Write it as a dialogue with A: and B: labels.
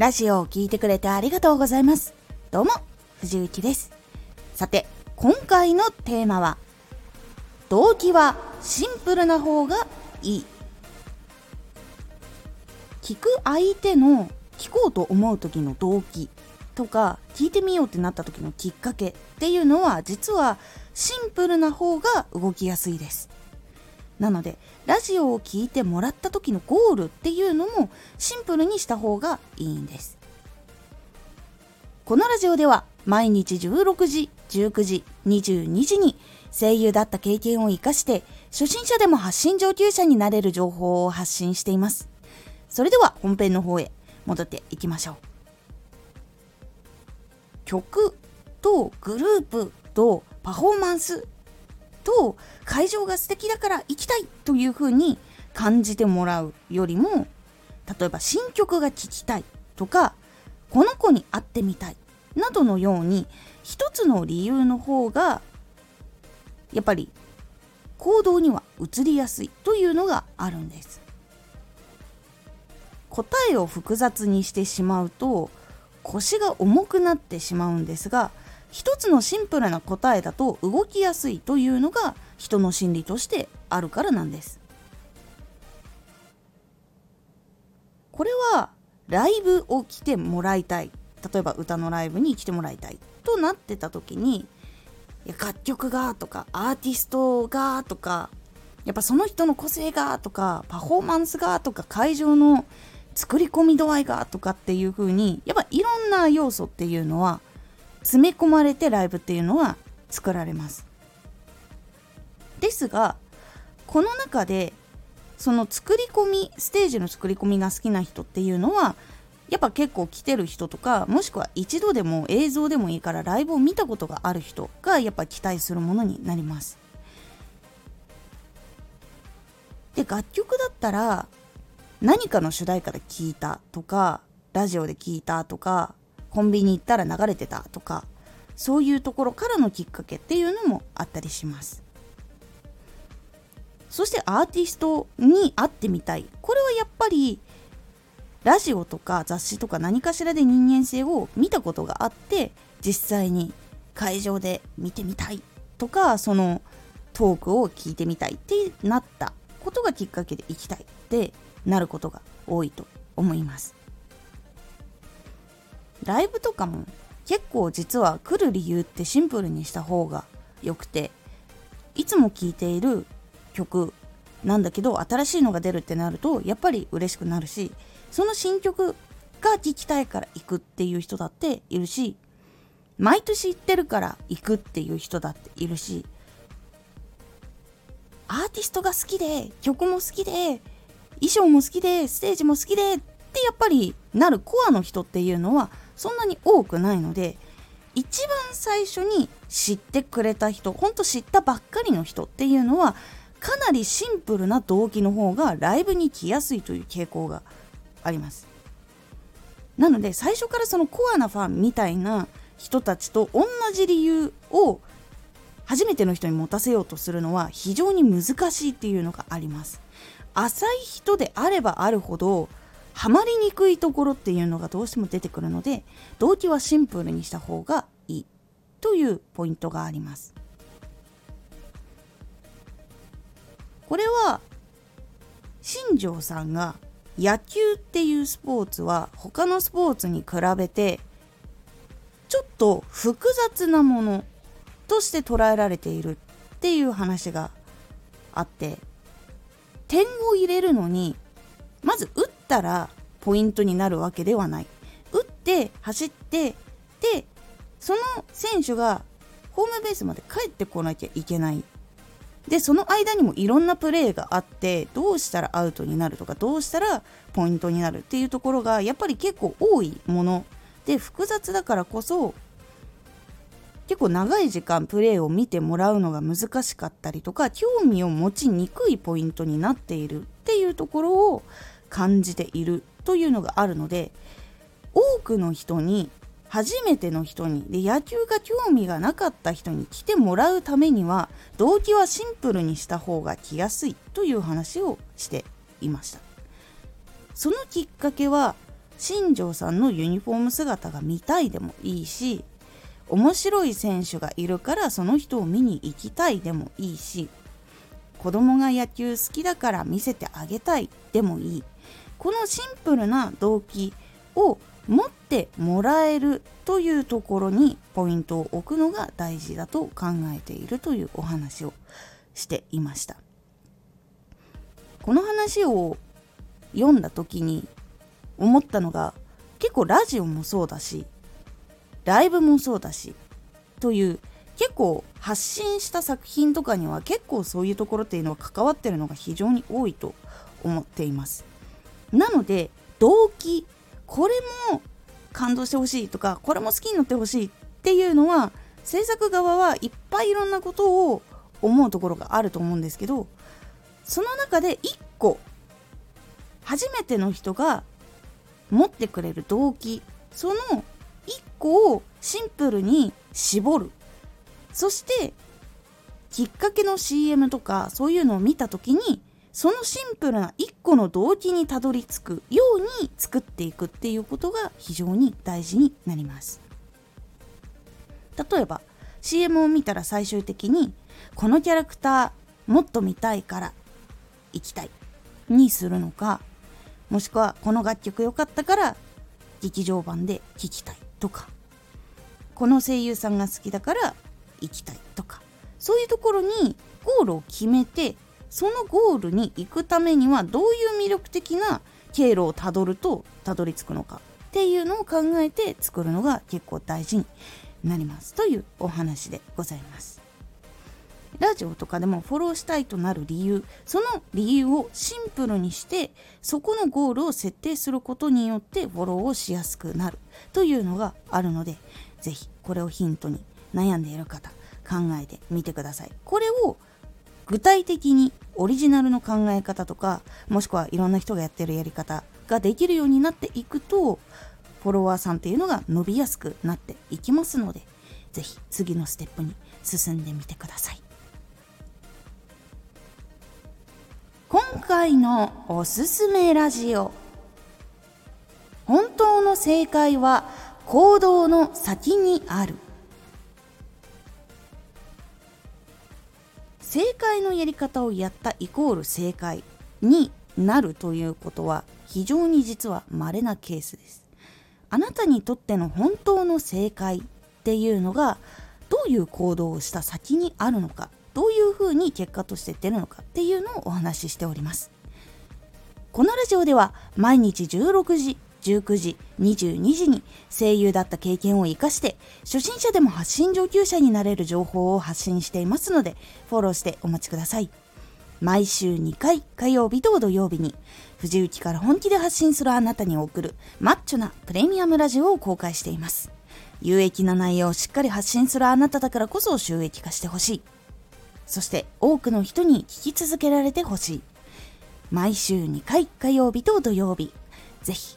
A: ラジオを聴いてくれてありがとうございます。どうも、藤幸です。さて、今回のテーマは、動機はシンプルな方がいい。聞く相手の聞こうと思う時の動機とか聞いてみようってなった時のきっかけっていうのは実はシンプルな方が動きやすいです。なのでラジオを聴いてもらった時のゴールっていうのもシンプルにした方がいいんです。このラジオでは毎日16時19時22時に声優だった経験を生かして初心者でも発信上級者になれる情報を発信しています。それでは本編の方へ戻っていきましょう。曲とグループとパフォーマンスと会場が素敵だから行きたいというふうに感じてもらうよりも例えば新曲が聴きたいとかこの子に会ってみたいなどのように一つの理由の方がやっぱり行動には移りやすいというのがあるんです。答えを複雑にしてしまうと腰が重くなってしまうんですが一つのシンプルな答えだと動きやすいというのが人の心理としてあるからなんです。これはライブを来てもらいたい。例えば歌のライブに来てもらいたいとなってた時に楽曲がとかアーティストがとかやっぱその人の個性がとかパフォーマンスがとか会場の作り込み度合いがとかっていう風にやっぱいろんな要素っていうのは詰め込まれてライブっていうのは作られます。ですがこの中でその作り込みステージの作り込みが好きな人っていうのはやっぱ結構来てる人とかもしくは一度でも映像でもいいからライブを見たことがある人がやっぱ期待するものになります。で楽曲だったら何かの主題歌で聴いたとかラジオで聴いたとかコンビニ行ったら流れてたとかそういうところからのきっかけっていうのもあったりします。そしてアーティストに会ってみたい。これはやっぱりラジオとか雑誌とか何かしらで人間性を見たことがあって実際に会場で見てみたいとかそのトークを聞いてみたいってなったことがきっかけで行きたいってなることが多いと思います。ライブとかも結構実は来る理由ってシンプルにした方がよくていつも聴いている曲なんだけど新しいのが出るってなるとやっぱり嬉しくなるしその新曲が聴きたいから行くっていう人だっているし毎年行ってるから行くっていう人だっているしアーティストが好きで曲も好きで衣装も好きでステージも好きでってやっぱりなるコアの人っていうのはそんなに多くないので一番最初に知ってくれた人ほんと知ったばっかりの人っていうのはかなりシンプルな動機の方がライブに来やすいという傾向があります。なので最初からそのコアなファンみたいな人たちと同じ理由を初めての人に持たせようとするのは非常に難しいっていうのがあります。浅い人であればあるほどハマりにくいところっていうのがどうしても出てくるので動機はシンプルにした方がいいというポイントがあります。これは新庄さんが野球っていうスポーツは他のスポーツに比べてちょっと複雑なものとして捉えられているっていう話があって点を入れるのにまず打ったらポイントになるわけではない。打って走ってでその選手がホームベースまで帰ってこなきゃいけない。でその間にもいろんなプレーがあってどうしたらアウトになるとかどうしたらポイントになるっていうところがやっぱり結構多いもの。で複雑だからこそ結構長い時間プレーを見てもらうのが難しかったりとか興味を持ちにくいポイントになっているっていうところを感じているというのがあるので多くの人に初めての人にで野球が興味がなかった人に来てもらうためには動機はシンプルにした方が来やすいという話をしていました。そのきっかけは新庄さんのユニフォーム姿が見たいでもいいし面白い選手がいるからその人を見に行きたいでもいいし子供が野球好きだから見せてあげたいでもいい。このシンプルな動機を持ってもらえるというところにポイントを置くのが大事だと考えているというお話をしていました。この話を読んだ時に思ったのが結構ラジオもそうだしライブもそうだしという結構発信した作品とかには結構そういうところっていうのは関わってるのが非常に多いと思っています。なので動機これも感動してほしいとかこれも好きになってほしいっていうのは制作側はいっぱいいろんなことを思うところがあると思うんですけどその中で1個初めての人が持ってくれる動機その1個をシンプルに絞る。そしてきっかけの CM とかそういうのを見た時にそのシンプルな1個の動機にたどり着くように作っていくっていうことが非常に大事になります。例えば CM を見たら最終的にこのキャラクターもっと見たいから行きたい。にするのかもしくはこの楽曲良かったから劇場版で聴きたいとか。この声優さんが好きだから行きたいとか。そういうところにゴールを決めてそのゴールに行くためにはどういう魅力的な経路をたどるとたどり着くのかっていうのを考えて作るのが結構大事になります。というお話でございます。ラジオとかでもフォローしたいとなる理由その理由をシンプルにしてそこのゴールを設定することによってフォローをしやすくなるというのがあるので是非これをヒントに悩んでいる方考えてみてください。これを具体的にオリジナルの考え方とかもしくはいろんな人がやってるやり方ができるようになっていくとフォロワーさんっていうのが伸びやすくなっていきますので是非次のステップに進んでみてください。今回のおすすめラジオ。本当の正解は行動の先にある。正解のやり方をやったイコール正解になるということは非常に実は稀なケースです。あなたにとっての本当の正解っていうのがどういう行動をした先にあるのかどういうふうに結果として出るのかっていうのをお話ししております。このラジオでは毎日16時19時22時に声優だった経験を生かして初心者でも発信上級者になれる情報を発信していますのでフォローしてお待ちください。毎週2回火曜日と土曜日に藤雪から本気で発信するあなたに送るマッチョなプレミアムラジオを公開しています。有益な内容をしっかり発信するあなただからこそ収益化してほしい。そして多くの人に聞き続けられてほしい。毎週2回火曜日と土曜日、ぜひ